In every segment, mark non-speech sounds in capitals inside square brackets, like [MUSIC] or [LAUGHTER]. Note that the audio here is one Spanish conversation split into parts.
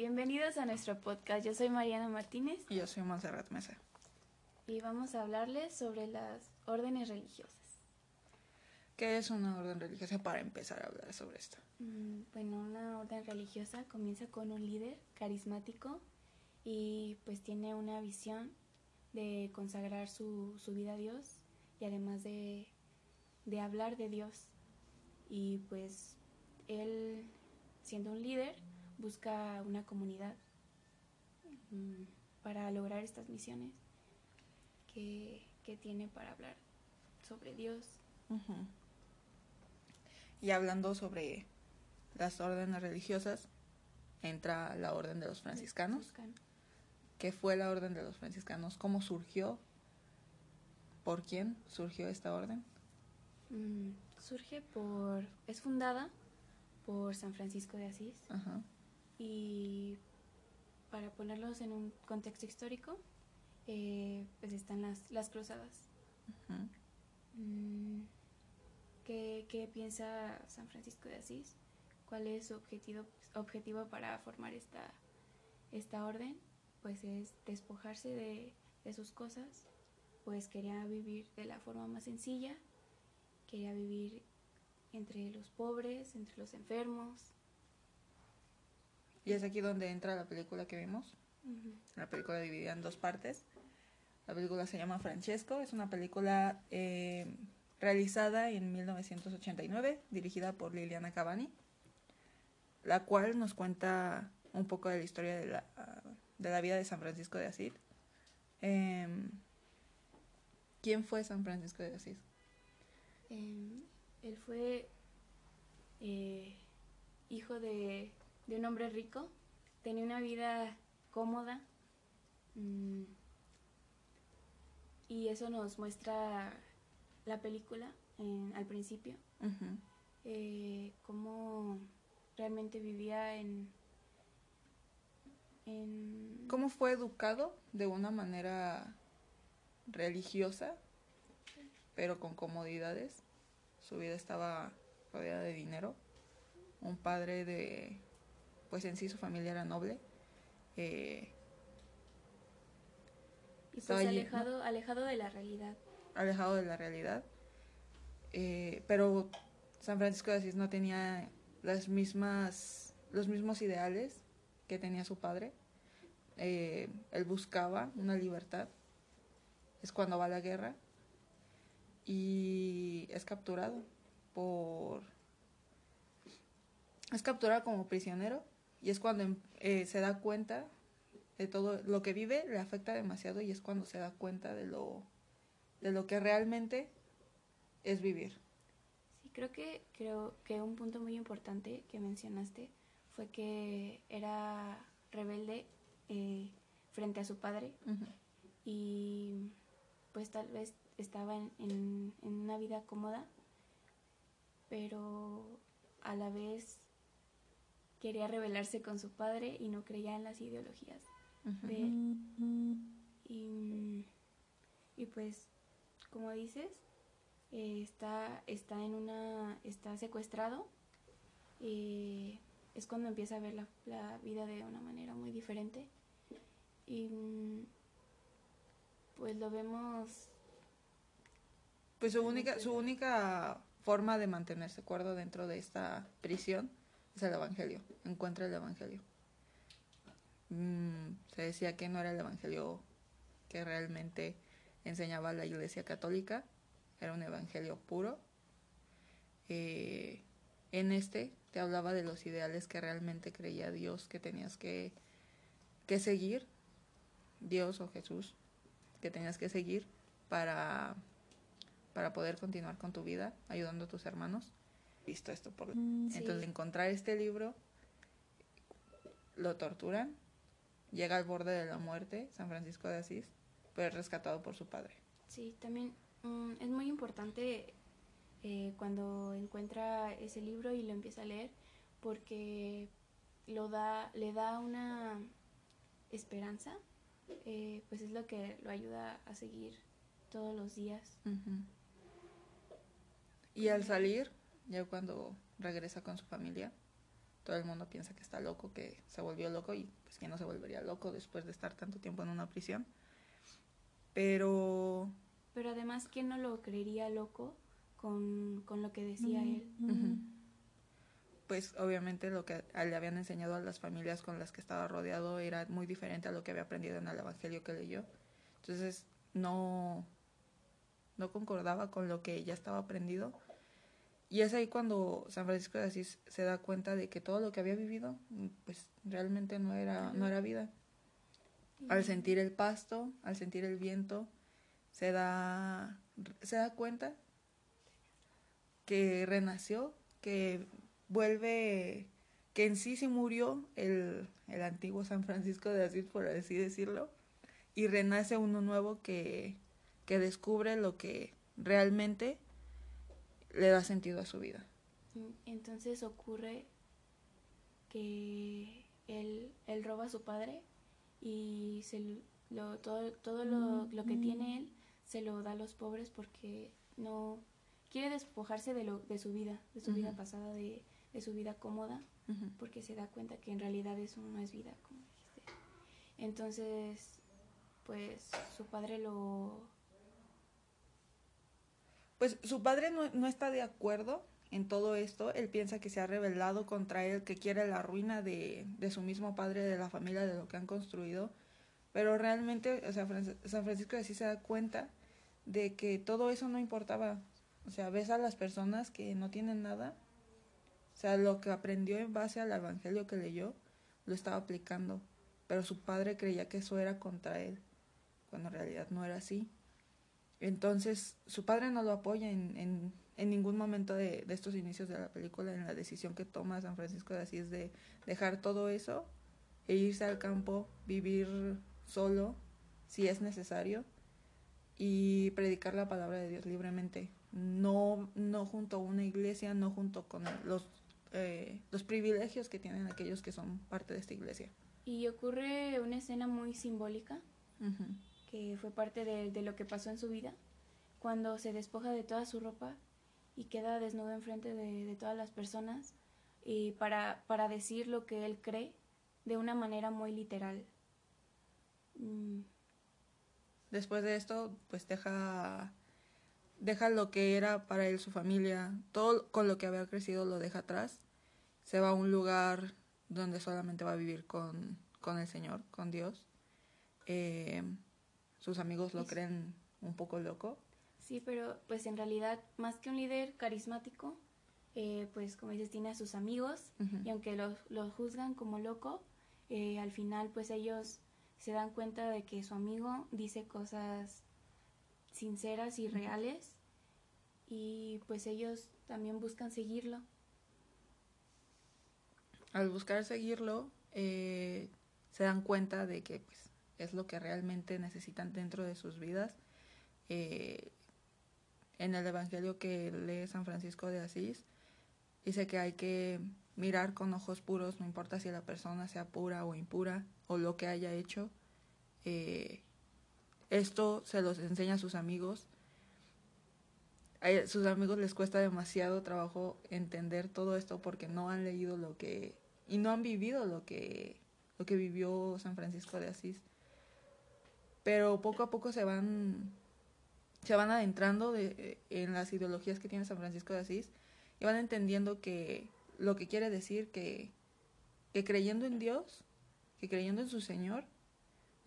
Bienvenidos a nuestro podcast. Yo soy Mariana Martínez Y yo soy Montserrat Mesa. y vamos a hablarles sobre las órdenes religiosas. ¿Qué es una orden religiosa para empezar a hablar sobre esto? Mm, Bueno, una orden religiosa comienza con un líder carismático y pues tiene una visión de consagrar su, su vida a Dios y además de, de hablar de Dios. Y pues él, siendo un líder, busca una comunidad mm, para lograr estas misiones que, que tiene para hablar sobre Dios. Y hablando sobre las órdenes religiosas, entra la orden de los franciscanos. Franciscano. ¿Qué fue la orden de los franciscanos? ¿Cómo surgió? ¿Por quién surgió esta orden? Mm, surge por. es fundada por San Francisco de Asís Ajá. Y para ponerlos en un contexto histórico, eh, pues están las, las cruzadas. Mm, ¿qué, qué piensa San Francisco de Asís? ¿Cuál es su objetivo, objetivo para formar esta, esta orden? Pues es despojarse de, de sus cosas, pues quería vivir de la forma más sencilla, quería vivir entre los pobres, entre los enfermos. Y es aquí donde entra la película que vimos. La película dividida en dos partes. La película se llama Francesco. Es una película eh, realizada en 1989, dirigida por Liliana Cavani, la cual nos cuenta un poco de la historia de la, de la vida de San Francisco de Asís. Em, ¿Quién fue San Francisco de Asís? Eh, él fue eh, hijo de, de un hombre rico, tenía una vida cómoda mm, y eso nos muestra la película en- al principio, eh, cómo realmente vivía en... en ¿Cómo fue educado de una manera religiosa, pero con comodidades? Su vida estaba rodeada de dinero. Un padre de, pues en sí su familia era noble. eh, y pues alejado, alejado de la realidad. alejado de la realidad. Eh, pero San Francisco de Asís no tenía las mismas, los mismos ideales que tenía su padre. Eh, él buscaba una libertad. Es cuando va a la guerra y es capturado por... Es capturado como prisionero y es cuando em- eh, se da cuenta de todo lo que vive, le afecta demasiado y es cuando se da cuenta de lo, de lo que realmente es vivir. Sí, creo que, creo que un punto muy importante que mencionaste fue que era rebelde eh, frente a su padre y pues tal vez estaba en, en- en una vida cómoda, pero a la vez quería rebelarse con su padre y no creía en las ideologías de él. Y, y pues, como dices, eh, está, está en una. está secuestrado. eh, es cuando empieza a ver la, la vida de una manera muy diferente. Y pues lo vemos. Pues su única, su única forma de mantenerse cuerdo dentro de esta prisión es el Evangelio. Encuentra el Evangelio. Mm, se decía que no era el Evangelio que realmente enseñaba la Iglesia Católica, era un Evangelio puro. Eh, en este te hablaba de los ideales que realmente creía Dios que tenías que, que seguir, Dios o Jesús, que tenías que seguir para para poder continuar con tu vida ayudando a tus hermanos. Visto esto por Sí. entonces encontrar este libro lo torturan, llega al borde de la muerte, San Francisco de Asís, pero es rescatado por su padre. Sí, también mm, es muy importante eh, cuando encuentra ese libro y lo empieza a leer porque lo da, le da una esperanza, eh, pues es lo que lo ayuda a seguir todos los días. Y al salir, ya cuando regresa con su familia, todo el mundo piensa que está loco, que se volvió loco y pues que no se volvería loco después de estar tanto tiempo en una prisión. Pero... Pero además, ¿quién no lo creería loco con, lo que decía él? Pues obviamente lo que le habían enseñado a las familias con las que estaba rodeado era muy diferente a lo que había aprendido en el Evangelio que leyó. Entonces no, no concordaba con lo que ya estaba aprendido. Y es ahí cuando San Francisco de Asís se da cuenta de que todo lo que había vivido, pues realmente no era, no era vida. Al sentir el pasto, al sentir el viento, se da, se da cuenta que renació, que vuelve, que en sí sí murió el, el antiguo San Francisco de Asís, por así decirlo, y renace uno nuevo que, que descubre lo que realmente le da sentido a su vida. Entonces ocurre que él, él roba a su padre y se lo, todo, todo lo, lo, que tiene él se lo da a los pobres porque no quiere despojarse de, lo, de su vida, de su vida pasada, de, de, su vida cómoda, porque se da cuenta que en realidad eso no es vida, como dijiste. Entonces, pues su padre lo pues su padre no, está de acuerdo en todo esto. Él piensa que se ha rebelado contra él, que quiere la ruina de, de su mismo padre, de la familia, de lo que han construido. Pero realmente, o sea, San Francisco de Asís se da cuenta de que todo eso no importaba. O sea, ves a las personas que no tienen nada. O sea, lo que aprendió en base al evangelio que leyó, lo estaba aplicando. Pero su padre creía que eso era contra él, cuando en realidad no era así. Entonces, su padre no lo apoya en, en, en ningún momento de, de, estos inicios de la película, en la decisión que toma San Francisco de Asís de dejar todo eso e irse al campo, vivir solo, si es necesario, y predicar la palabra de Dios libremente. No, no junto a una iglesia, no junto con los, eh, los privilegios que tienen aquellos que son parte de esta iglesia. Y ocurre una escena muy simbólica que fue parte de, lo que pasó en su vida, cuando se despoja de toda su ropa y queda desnudo enfrente de, de todas las personas y para, para decir lo que él cree de una manera muy literal. Mm. Después de esto, pues deja, deja lo que era para él su familia, todo con lo que había crecido lo deja atrás, se va a un lugar donde solamente va a vivir con, con el Señor, con Dios. Eh, sus amigos lo creen un poco loco. Sí, pero pues en realidad, más que un líder carismático, eh, pues como dices, tiene a sus amigos y aunque lo, juzgan como loco, eh, al final pues ellos se dan cuenta de que su amigo dice cosas sinceras y reales y pues ellos también buscan seguirlo. Al buscar seguirlo, eh, se dan cuenta de que pues, es lo que realmente necesitan dentro de sus vidas. Eh, en el Evangelio que lee San Francisco de Asís, dice que hay que mirar con ojos puros, no importa si la persona sea pura o impura o lo que haya hecho. Eh, esto se los enseña a sus amigos. A sus amigos les cuesta demasiado trabajo entender todo esto porque no han leído lo que y no han vivido lo que lo que vivió San Francisco de Asís pero poco a poco se van se van adentrando de, en las ideologías que tiene San Francisco de Asís y van entendiendo que lo que quiere decir que, que creyendo en Dios, que creyendo en su Señor,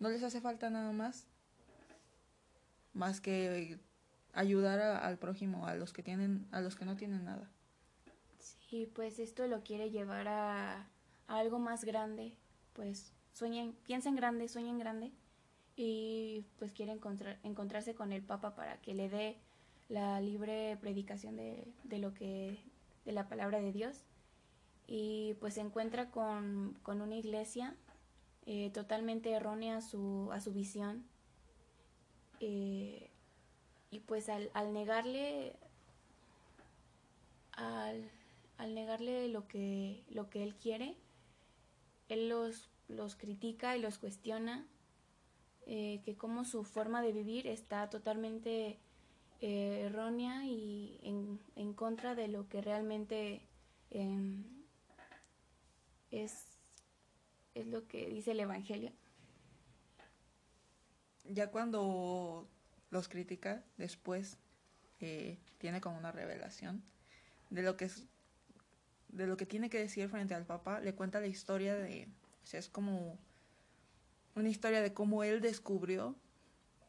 no les hace falta nada más más que ayudar al prójimo, a los que tienen, a los que no tienen nada. Sí, pues esto lo quiere llevar a, a algo más grande, pues sueñen, piensen grande, sueñen grande y pues quiere encontrar, encontrarse con el Papa para que le dé la libre predicación de, de, lo que de la palabra de Dios. Y pues se encuentra con, con una iglesia eh, totalmente errónea a su, a su visión eh, y pues al, al negarle al, al, negarle lo que, lo que él quiere él los, los critica y los cuestiona eh, que como su forma de vivir está totalmente eh, errónea y en, en, contra de lo que realmente em, es, es lo que dice el Evangelio. Ya cuando los critica, después eh, tiene como una revelación de lo que es de lo que tiene que decir frente al Papa, le cuenta la historia de, es como una historia de cómo él descubrió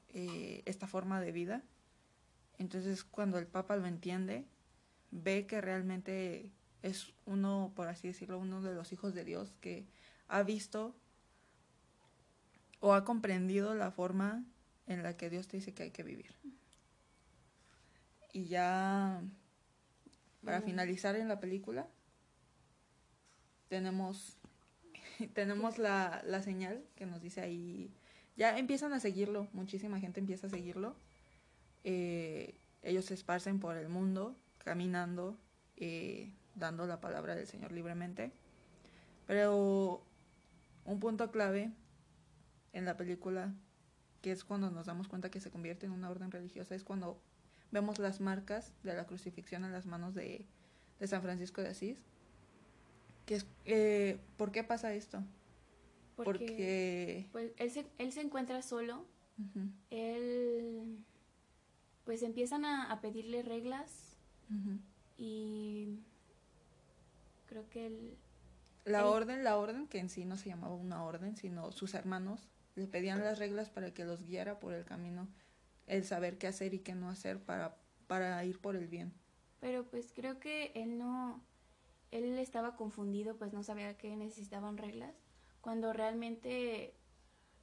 eh, esta forma de vida. Entonces, cuando el Papa lo entiende, ve que realmente es uno, por así decirlo, uno de los hijos de Dios que ha visto o ha comprendido la forma en la que Dios te dice que hay que vivir. Y ya, para finalizar en la película, tenemos, [LAUGHS] tenemos la, la señal que nos dice ahí, ya empiezan a seguirlo, muchísima gente empieza a seguirlo. Eh, ellos se esparcen por el mundo, caminando, eh, dando la palabra del Señor libremente. Pero un punto clave en la película, que es cuando nos damos cuenta que se convierte en una orden religiosa, es cuando vemos las marcas de la crucifixión en las manos de, de San Francisco de Asís que es, eh, ¿Por qué pasa esto? Porque, Pues él se, él se encuentra solo. Él... Pues empiezan a, pedirle reglas. Y creo que él... La orden, la orden que en sí no se llamaba una orden, sino sus hermanos le pedían las reglas para que los guiara por el camino, el saber qué hacer y qué no hacer para, para ir por el bien. Pero pues creo que él no, él estaba confundido, pues no sabía que necesitaban reglas, cuando realmente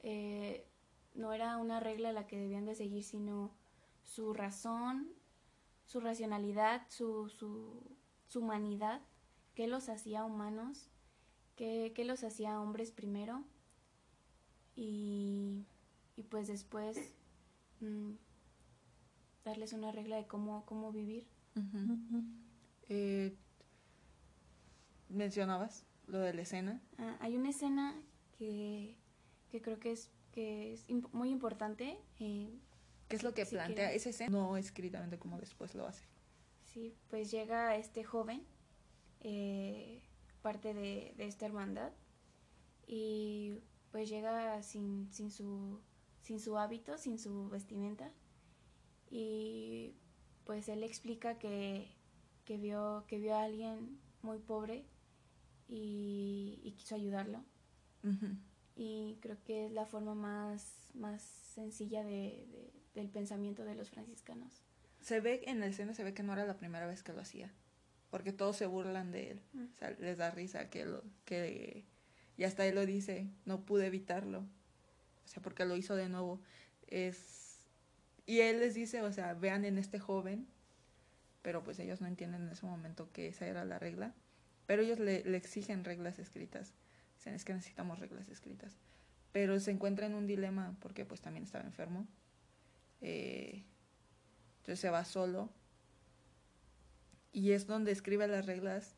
eh, no era una regla la que debían de seguir, sino su razón, su racionalidad, su, su, su humanidad, que los hacía humanos, que, los hacía hombres primero, y, y pues después mm, darles una regla de cómo, cómo vivir mencionabas lo de la escena. Ah, hay una escena que, creo que es, que es muy importante. Eh, ¿Qué es lo que plantea esa escena? No escritamente como después lo hace. Sí, pues llega este joven, eh, parte de, esta hermandad, y pues llega sin, sin, su, sin su hábito, sin su vestimenta, y pues él explica que, que, vio, que vio a alguien muy pobre y, quiso ayudarlo. Y creo que es la forma más, más sencilla de, del pensamiento de los franciscanos. Se ve en la escena, se ve que no era la primera vez que lo hacía, porque todos se burlan de él, o sea, les da risa que lo, que, y hasta él lo dice, no pude evitarlo, o sea, porque lo hizo de nuevo, es, y él les dice, o sea, vean en este joven, pero pues ellos no entienden en ese momento que esa era la regla, pero ellos le, exigen reglas escritas. Es que necesitamos reglas escritas. Pero se encuentra en un dilema porque pues también estaba enfermo. Eh, entonces se va solo. Y es donde escribe las reglas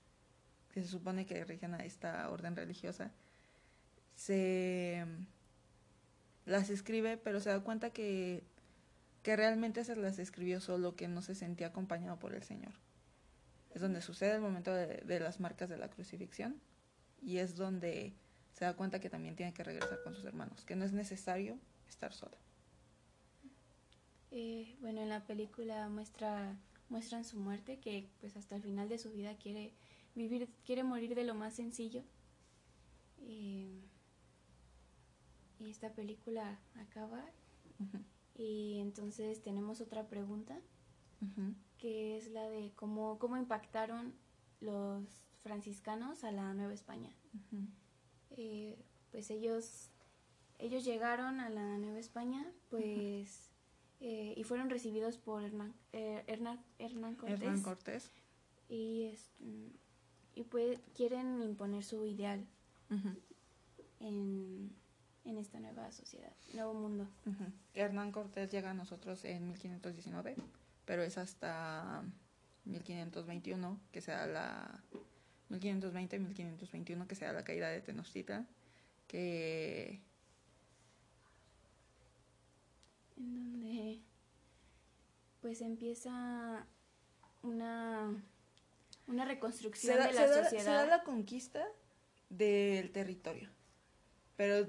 que se supone que rigen a esta orden religiosa. Se las escribe, pero se da cuenta que, que realmente se las escribió solo, que no se sentía acompañado por el Señor es donde sucede el momento de, las marcas de la crucifixión y es donde se da cuenta que también tiene que regresar con sus hermanos, que no es necesario estar sola. Eh, bueno, en la película muestra muestran su muerte, que pues hasta el final de su vida quiere vivir, quiere morir de lo más sencillo. Eh, y esta película acaba. Y entonces tenemos otra pregunta que es la de cómo, cómo impactaron los franciscanos a la Nueva España. Eh, pues ellos, ellos llegaron a la Nueva España, pues, eh, y fueron recibidos por Hernán, eh, Hernán, Cortés. Y, y pues quieren imponer su ideal en, en, esta nueva sociedad, nuevo mundo. Hernán Cortés llega a nosotros en 1519 pero es hasta 1521 que se da la 1520 1521 que se da la caída de Tenochtitlan que en donde pues empieza una una reconstrucción de la sociedad se da la conquista del territorio. Pero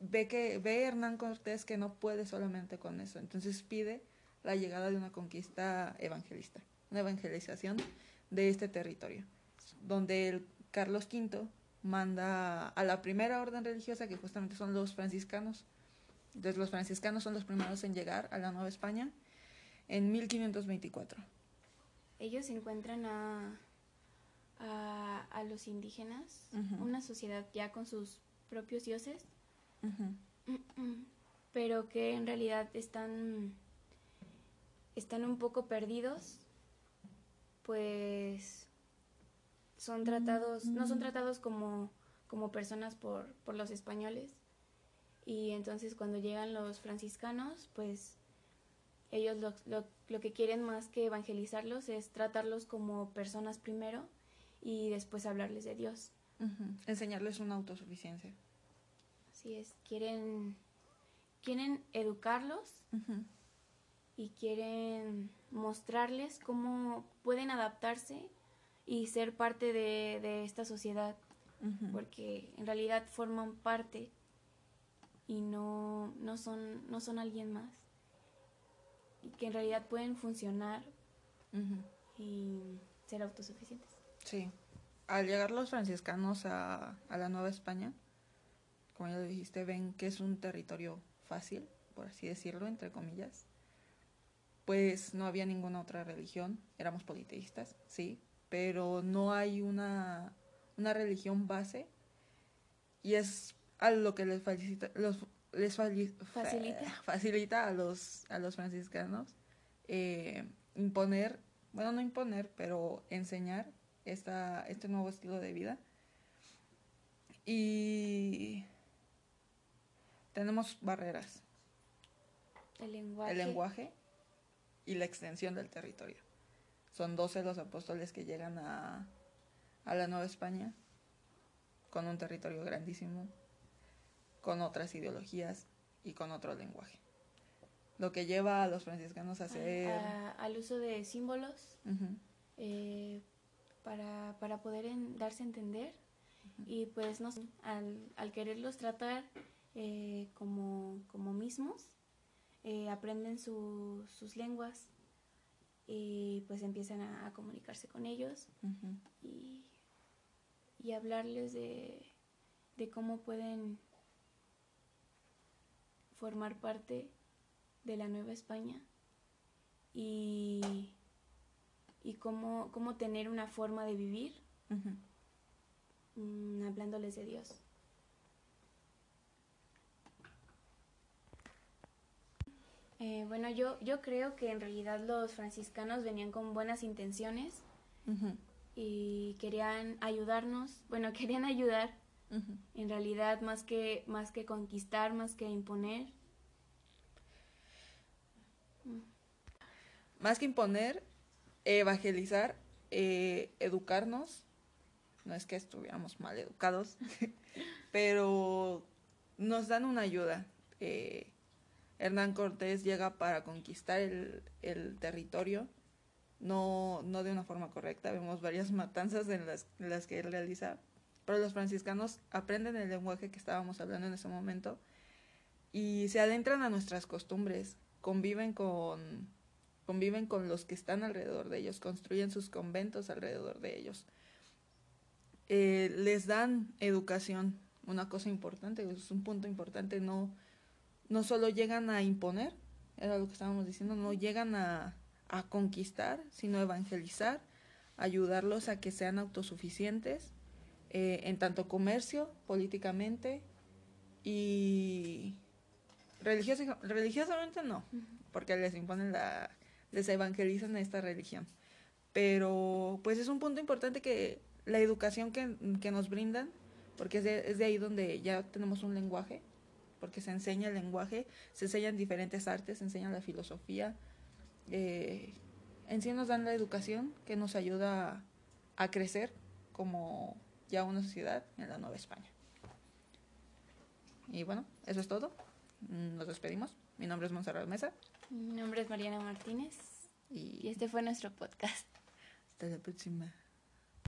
ve que ve Hernán Cortés que no puede solamente con eso, entonces pide la llegada de una conquista evangelista, una evangelización de este territorio, donde el Carlos V manda a la primera orden religiosa, que justamente son los franciscanos. Entonces los franciscanos son los primeros en llegar a la Nueva España en 1524. Ellos encuentran a, a, los indígenas, una sociedad ya con sus propios dioses, pero que en realidad están, están un poco perdidos, pues son tratados, no son tratados como, como personas por, por los españoles. Y entonces cuando llegan los franciscanos, pues ellos lo, lo, lo, que quieren más que evangelizarlos es tratarlos como personas primero y después hablarles de Dios. Enseñarles una autosuficiencia. Así es, quieren, quieren educarlos y quieren mostrarles cómo pueden adaptarse y ser parte de, esta sociedad, porque en realidad forman parte y no, no, son, no son alguien más, y que en realidad pueden funcionar y ser autosuficientes. Sí, al llegar los franciscanos a, a la Nueva España, como ya lo dijiste, ven que es un territorio fácil, por así decirlo, entre comillas, pues no había ninguna otra religión, éramos politeístas, sí, pero no hay una, una religión base y es a lo que les, facilita, los, les facilita. [LAUGHS] facilita a los, a los franciscanos eh, imponer, bueno, no imponer, pero enseñar esta, este nuevo estilo de vida. Y tenemos barreras. El lenguaje. El lenguaje y la extensión del territorio. Son doce los apóstoles que llegan a, a la Nueva España con un territorio grandísimo, con otras ideologías y con otro lenguaje. Lo que lleva a los franciscanos a hacer... al uso de símbolos eh, para, para, poder darse a entender y pues no, al, al quererlos tratar eh, como, como mismos, eh, aprenden sus lenguas y pues empiezan a, comunicarse con ellos y, y, hablarles de, de, cómo pueden formar parte de la Nueva España y, y cómo, cómo tener una forma de vivir mm, hablándoles de Dios. Eh, bueno, yo, yo creo que en realidad los franciscanos venían con buenas intenciones y querían ayudarnos, bueno, [LAUGHS] querían ayudar en realidad más que, más que conquistar, más que imponer. Más que imponer, evangelizar, eh, educarnos. No es que estuviéramos mal educados, [LAUGHS] pero nos dan una ayuda. Eh, Hernán Cortés llega para conquistar el, territorio, no, de una forma correcta, vemos varias [LAUGHS] matanzas en las, que él realiza, pero los franciscanos aprenden el lenguaje que estábamos hablando en ese momento y se adentran a nuestras costumbres, conviven con, conviven con los que están alrededor de ellos, construyen sus conventos alrededor de ellos. Eh, les dan educación, una cosa importante, es un punto importante, no, no solo llegan a imponer, era lo que estábamos diciendo, no llegan a, a conquistar, sino evangelizar, ayudarlos a que sean autosuficientes eh, en tanto comercio, políticamente y religiosamente no, porque les imponen la, les evangelizan esta religión. Pero pues es un punto importante que la educación que, que nos brindan, porque es de, es de ahí donde ya tenemos un lenguaje, porque se enseña el lenguaje, se enseñan diferentes artes, se enseña la filosofía. Eh, en sí nos dan la educación que nos ayuda a, crecer como ya una sociedad en la Nueva España. Y bueno, eso es todo. Nos despedimos. Mi nombre es Monserrat Mesa. Mi nombre es Mariana Martínez. y este fue nuestro podcast. Hasta la próxima.